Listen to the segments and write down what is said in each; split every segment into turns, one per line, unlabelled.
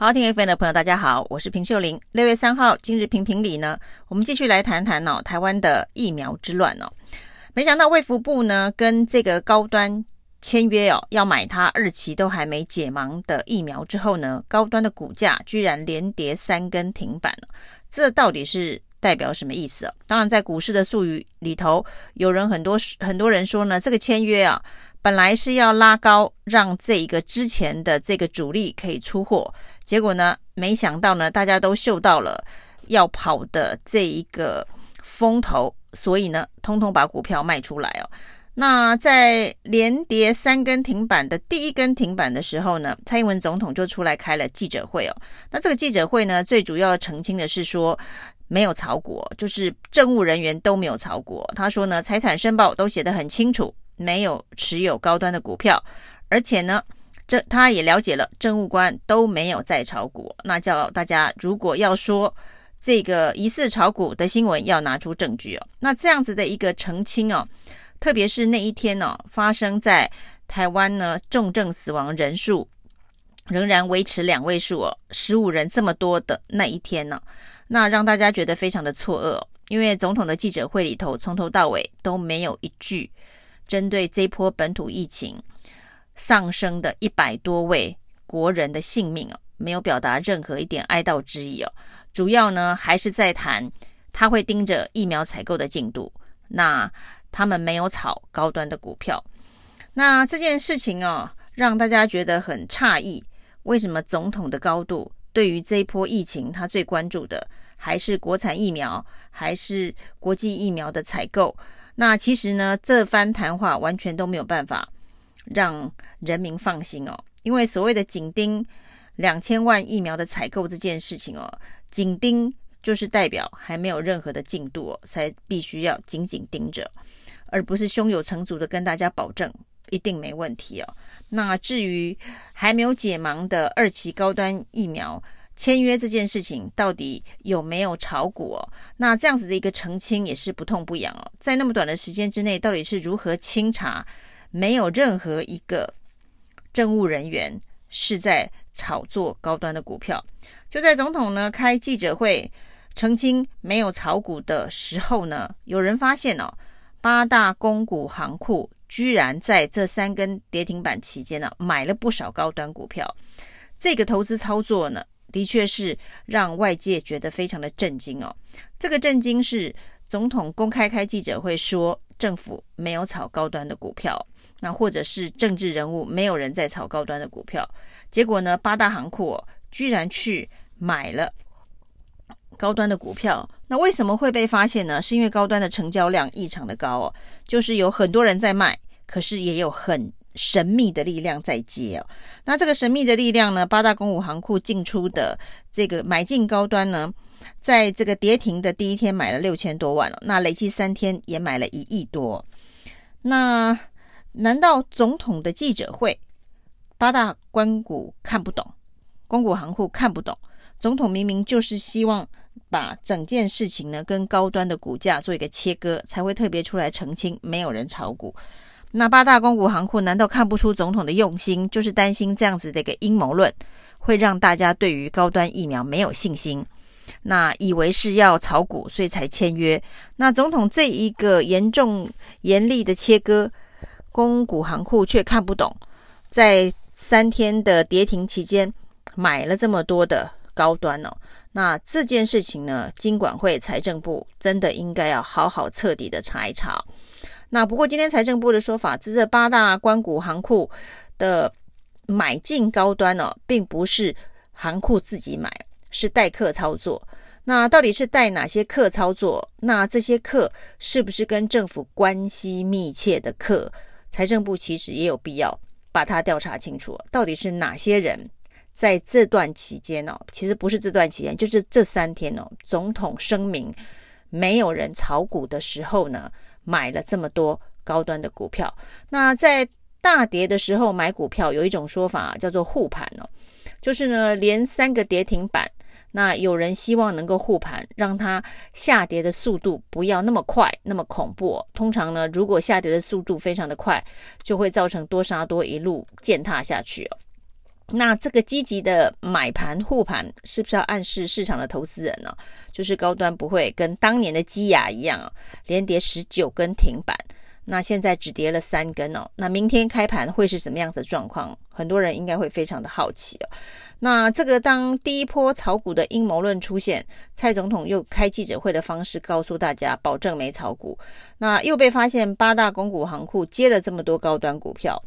好，听 FM 的朋友，大家好，我是平秀玲。六月三号，今日评评理呢，我们继续来谈谈哦，台湾的疫苗之乱哦。没想到卫福部呢，跟这个高端签约哦，要买它日期都还没解盲的疫苗之后呢，高端的股价居然连跌三根停板。这到底是代表什么意思啊？当然，在股市的术语里头，有人很多很多人说呢，这个签约啊。本来是要拉高，让这一个之前的这个主力可以出货，结果呢，没想到呢，大家都嗅到了要跑的这一个风头，所以呢，通通把股票卖出来哦。那在连跌三根停板的第一根停板的时候呢，蔡英文总统就出来开了记者会哦。那这个记者会呢，最主要澄清的是说没有炒股，就是政务人员都没有炒股。他说呢，财产申报都写得很清楚。没有持有高端的股票，而且呢，这他也了解了，政务官都没有在炒股。那叫大家如果要说这个疑似炒股的新闻，要拿出证据哦。那这样子的一个澄清哦，特别是那一天哦，发生在台湾呢，重症死亡人数仍然维持两位数哦，十五人这么多的那一天呢，那让大家觉得非常的错愕哦，因为总统的记者会里头从头到尾都没有一句。针对这波本土疫情上升的一百多位国人的性命哦，没有表达任何一点哀悼之意哦。主要呢还是在谈他会盯着疫苗采购的进度。那他们没有炒高端的股票。那这件事情哦，让大家觉得很诧异。为什么总统的高度对于这一波疫情，他最关注的还是国产疫苗，还是国际疫苗的采购？那其实呢，这番谈话完全都没有办法让人民放心哦，因为所谓的紧盯两千万疫苗的采购这件事情哦，紧盯就是代表还没有任何的进度哦，才必须要紧紧盯着，而不是胸有成竹的跟大家保证一定没问题哦。那至于还没有解盲的二期高端疫苗，签约这件事情到底有没有炒股哦？那这样子的一个澄清也是不痛不痒哦。在那么短的时间之内，到底是如何清查？没有任何一个政务人员是在炒作高端的股票。就在总统呢开记者会澄清没有炒股的时候呢，有人发现哦，八大公股行库居然在这三根跌停板期间呢买了不少高端股票。这个投资操作呢，的确是让外界觉得非常的震惊哦。这个震惊是总统公开开记者会说政府没有炒高端的股票，那或者是政治人物没有人在炒高端的股票。结果呢，八大行库居然去买了高端的股票。那为什么会被发现呢？是因为高端的成交量异常的高哦，就是有很多人在卖，可是也有很。神秘的力量在接哦，那这个神秘的力量呢？八大公股行库进出的这个买进高端呢，在这个跌停的第一天买了六千多万了，那累计三天也买了一亿多。那难道总统的记者会，八大关股看不懂，公股行库看不懂？总统明明就是希望把整件事情呢跟高端的股价做一个切割，才会特别出来澄清，没有人炒股。那八大公股行库难道看不出总统的用心？就是担心这样子的一个阴谋论会让大家对于高端疫苗没有信心，那以为是要炒股，所以才签约。那总统这一个严重严厉的切割，公股行库却看不懂，在三天的跌停期间买了这么多的高端哦。那这件事情呢，金管会、财政部真的应该要好好彻底的查一查。那不过今天财政部的说法，这八大关谷行库的买进高端呢、哦，并不是行库自己买，是代客操作。那到底是代哪些客操作？那这些客是不是跟政府关系密切的客？财政部其实也有必要把它调查清楚，到底是哪些人在这段期间、哦？其实不是这段期间，就是这三天哦。总统声明没有人炒股的时候呢，买了这么多高端的股票，那在大跌的时候买股票，有一种说法叫做护盘哦，就是呢连三个跌停板，那有人希望能够护盘，让它下跌的速度不要那么快，那么恐怖。通常呢，如果下跌的速度非常的快，就会造成多杀多一路践踏下去哦。那这个积极的买盘护盘，是不是要暗示市场的投资人呢？就是高端不会跟当年的基亚一样，连跌十九根停板。那现在只跌了三根哦。那明天开盘会是什么样子的状况？很多人应该会非常的好奇哦。那这个当第一波炒股的阴谋论出现，蔡总统又开记者会的方式告诉大家，保证没炒股。那又被发现八大公股行库接了这么多高端股票。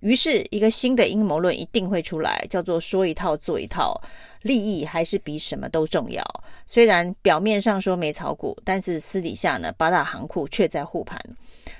于是，一个新的阴谋论一定会出来，叫做“说一套做一套”，利益还是比什么都重要。虽然表面上说没炒股，但是私底下呢，八大行库却在护盘。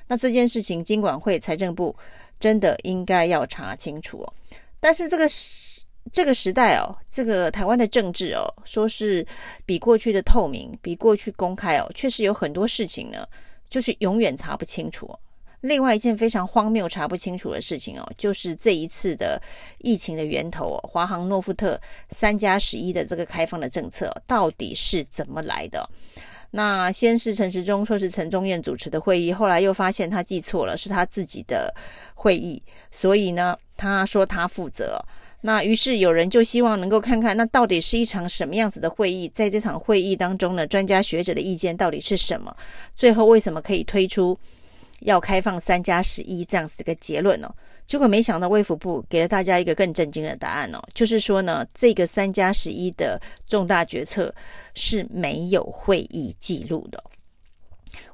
那这件事情，金管会、财政部真的应该要查清楚哦。但是这个时这个时代哦，这个台湾的政治哦，说是比过去的透明，比过去公开哦，确实有很多事情呢，就是永远查不清楚。另外一件非常荒谬、查不清楚的事情哦，就是这一次的疫情的源头哦，华航诺富特三加十一的这个开放的政策到底是怎么来的？那先是陈时中说是陈宗彦主持的会议，后来又发现他记错了，是他自己的会议，所以呢，他说他负责。那于是有人就希望能够看看，那到底是一场什么样子的会议？在这场会议当中呢，专家学者的意见到底是什么？最后为什么可以推出？要开放三加十一这样子的一个结论哦，结果没想到卫福部给了大家一个更震惊的答案哦，就是说呢，这个三加十一的重大决策是没有会议记录的。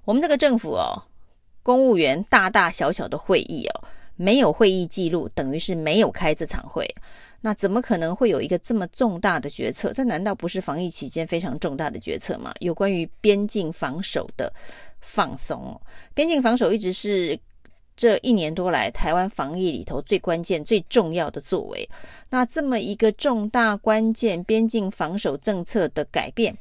我们这个政府哦，公务员大大小小的会议哦，没有会议记录，等于是没有开这场会。那怎么可能会有一个这么重大的决策？这难道不是防疫期间非常重大的决策吗？有关于边境防守的放松，边境防守一直是这一年多来台湾防疫里头最关键、最重要的作为。那这么一个重大关键边境防守政策的改变，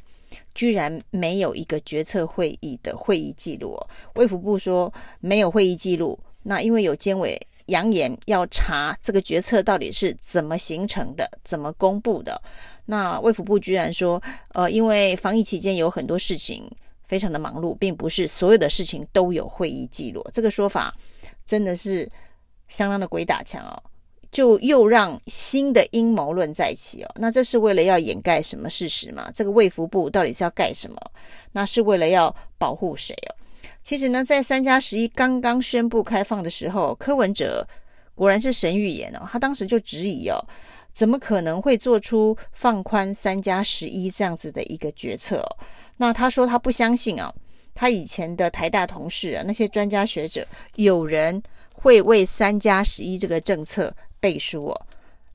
居然没有一个决策会议的会议记录哦。卫福部说没有会议记录，那因为有监委。扬言要查这个决策到底是怎么形成的，怎么公布的。那卫福部居然说，呃，因为防疫期间有很多事情非常的忙碌，并不是所有的事情都有会议记录。这个说法真的是相当的鬼打墙哦，就又让新的阴谋论再起哦。那这是为了要掩盖什么事实吗？这个卫福部到底是要盖什么？那是为了要保护谁哦？其实呢，在三加十一刚刚宣布开放的时候，柯文哲果然是神预言哦。他当时就质疑哦，怎么可能会做出放宽三加十一这样子的一个决策哦？那他说他不相信啊，他以前的台大同事啊，那些专家学者，有人会为三加十一这个政策背书哦。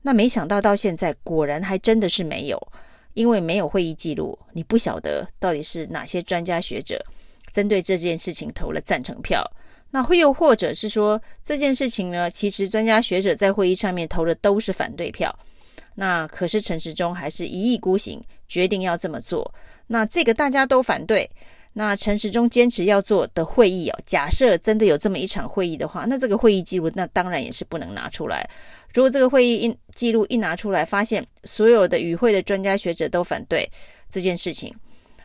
那没想到到现在，果然还真的是没有，因为没有会议记录，你不晓得到底是哪些专家学者。针对这件事情投了赞成票，那会又或者是说这件事情呢？其实专家学者在会议上面投的都是反对票，那可是陈时中还是一意孤行，决定要这么做。那这个大家都反对，那陈时中坚持要做的会议哦，假设真的有这么一场会议的话，那这个会议记录那当然也是不能拿出来。如果这个会议一记录一拿出来，发现所有的与会的专家学者都反对这件事情。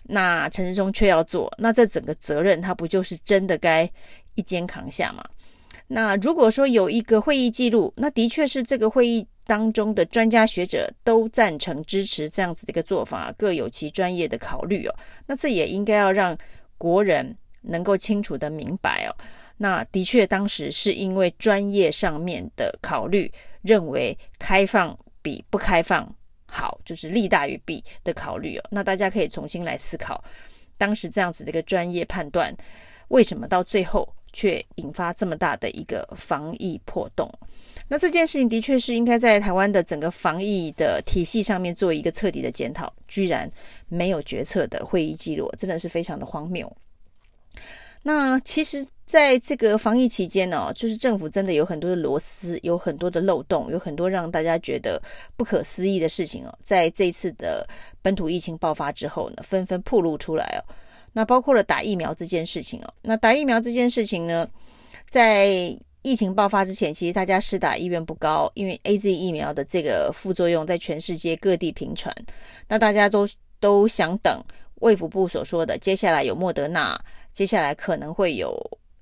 那陈时中却要做，那这整个责任他不就是真的该一肩扛下嘛？那如果说有一个会议记录，那的确是这个会议当中的专家学者都赞成支持这样子的一个做法，各有其专业的考虑哦。那这也应该要让国人能够清楚的明白哦。那的确当时是因为专业上面的考虑，认为开放比不开放。好，就是利大于弊的考虑哦。那大家可以重新来思考，当时这样子的一个专业判断，为什么到最后却引发这么大的一个防疫破洞？那这件事情的确是应该在台湾的整个防疫的体系上面做一个彻底的检讨，居然没有决策的会议记录，真的是非常的荒谬。那其实，在这个防疫期间呢、就是政府真的有很多的螺丝，有很多的漏洞，有很多让大家觉得不可思议的事情哦。在这次的本土疫情爆发之后呢，纷纷暴露出来哦。那包括了打疫苗这件事情哦。那打疫苗这件事情呢，在疫情爆发之前，其实大家施打意愿不高，因为 AZ 疫苗的这个副作用在全世界各地频传，那大家都都想等。卫福部所说的，接下来有莫德纳，接下来可能会有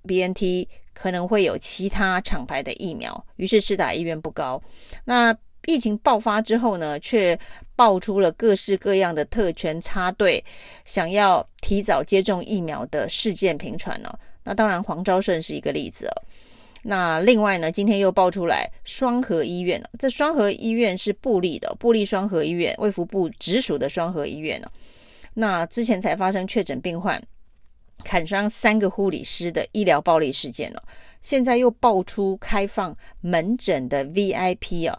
BNT，可能会有其他厂牌的疫苗，于是施打意愿不高。那疫情爆发之后呢，却爆出了各式各样的特权插队，想要提早接种疫苗的事件频传呢。那当然，黄昭顺是一个例子哦。那另外呢，今天又爆出来双和医院，这双和医院是布立的，布立双和医院，卫福部直属的双和医院呢。那之前才发生确诊病患砍伤三个护理师的医疗暴力事件了，现在又爆出开放门诊的 VIP 啊，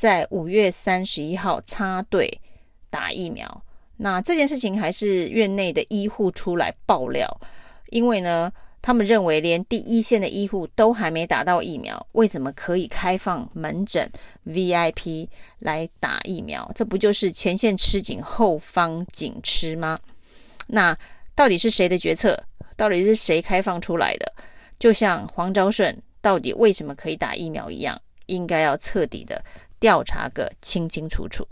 在五月三十一号插队打疫苗。那这件事情还是院内的医护出来爆料，因为呢。他们认为，连第一线的医护都还没打到疫苗，为什么可以开放门诊 VIP 来打疫苗？这不就是前线吃紧，后方紧吃吗？那到底是谁的决策？到底是谁开放出来的？就像黄昭顺到底为什么可以打疫苗一样，应该要彻底的调查个清清楚楚。